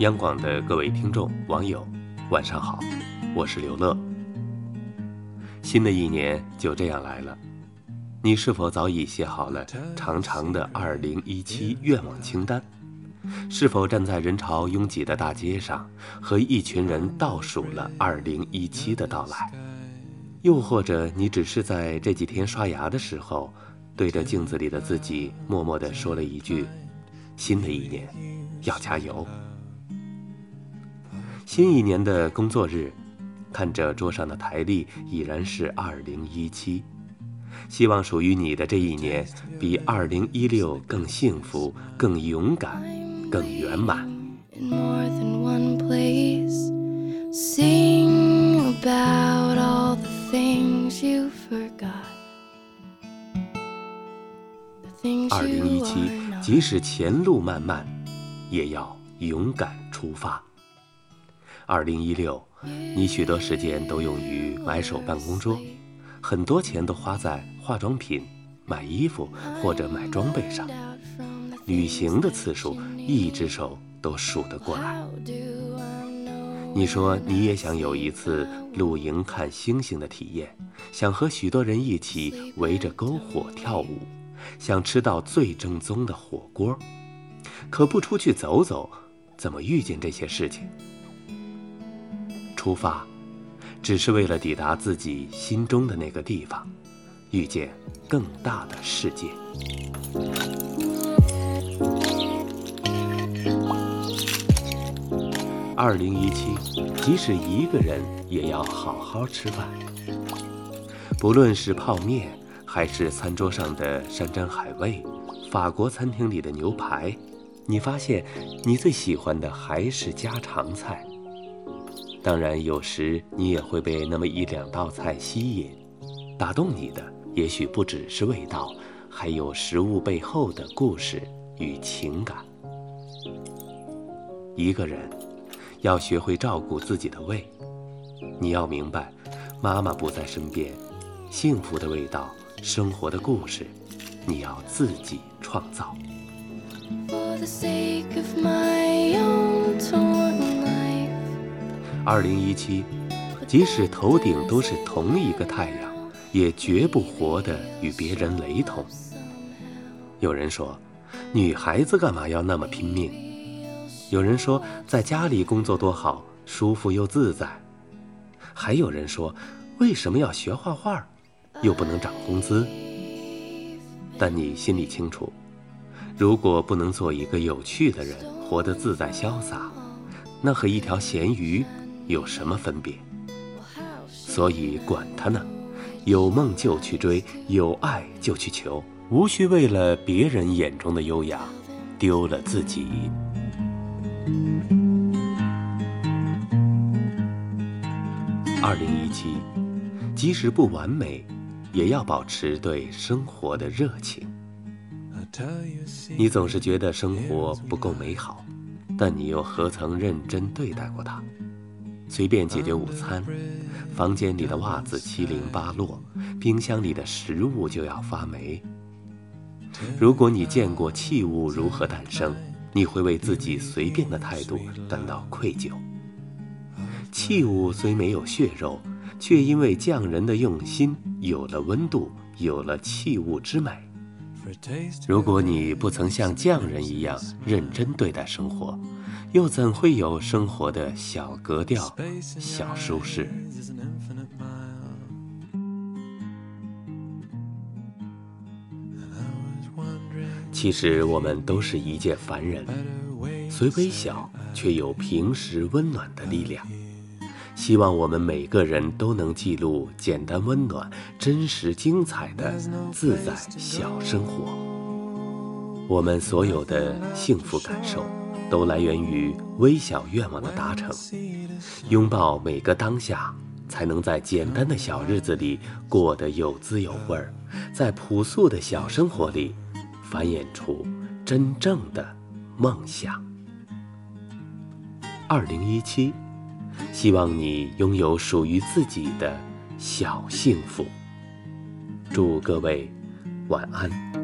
央广的各位听众、网友，晚上好，我是刘乐。新的一年就这样来了，你是否早已写好了长长的2017愿望清单？是否站在人潮拥挤的大街上，和一群人倒数了2017的到来？又或者你只是在这几天刷牙的时候，对着镜子里的自己默默地说了一句：“新的一年要加油。”新一年的工作日，看着桌上的台历，已然是二零一七。希望属于你的这一年，比二零一六更幸福、更勇敢、更圆满。二零一七，即使前路漫漫，也要勇敢出发。二零一六，你许多时间都用于买手办公桌，很多钱都花在化妆品、买衣服或者买装备上，旅行的次数一只手都数得过来。你说你也想有一次露营看星星的体验，想和许多人一起围着篝火跳舞，想吃到最正宗的火锅，可不出去走走，怎么遇见这些事情？出发，只是为了抵达自己心中的那个地方，遇见更大的世界。二零一七，即使一个人也要好好吃饭。不论是泡面，还是餐桌上的山珍海味，法国餐厅里的牛排，你发现你最喜欢的还是家常菜。当然，有时你也会被那么一两道菜吸引，打动你的也许不只是味道，还有食物背后的故事与情感。一个人要学会照顾自己的胃，你要明白，妈妈不在身边，幸福的味道，生活的故事，你要自己创造。二零一七，即使头顶都是同一个太阳，也绝不活得与别人雷同。有人说，女孩子干嘛要那么拼命？有人说，在家里工作多好，舒服又自在。还有人说，为什么要学画画，又不能涨工资？但你心里清楚，如果不能做一个有趣的人，活得自在潇洒，那和一条咸鱼。有什么分别？所以管他呢，有梦就去追，有爱就去求，无需为了别人眼中的优雅，丢了自己。二零一七，即使不完美，也要保持对生活的热情。你总是觉得生活不够美好，但你又何曾认真对待过它？随便解决午餐，房间里的袜子七零八落，冰箱里的食物就要发霉。如果你见过器物如何诞生，你会为自己随便的态度感到愧疚。器物虽没有血肉，却因为匠人的用心有了温度，有了器物之美。如果你不曾像匠人一样认真对待生活，又怎会有生活的小格调、小舒适？其实我们都是一介凡人，虽微小，却有平时温暖的力量。希望我们每个人都能记录简单、温暖、真实、精彩的自在小生活。我们所有的幸福感受。都来源于微小愿望的达成，拥抱每个当下，才能在简单的小日子里过得有滋有味儿，在朴素的小生活里繁衍出真正的梦想。二零一七，希望你拥有属于自己的小幸福。祝各位晚安。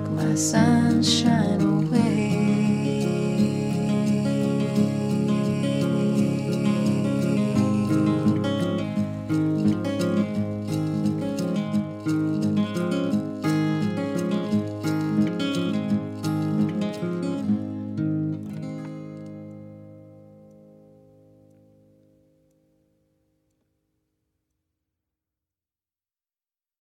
take my sunshine away.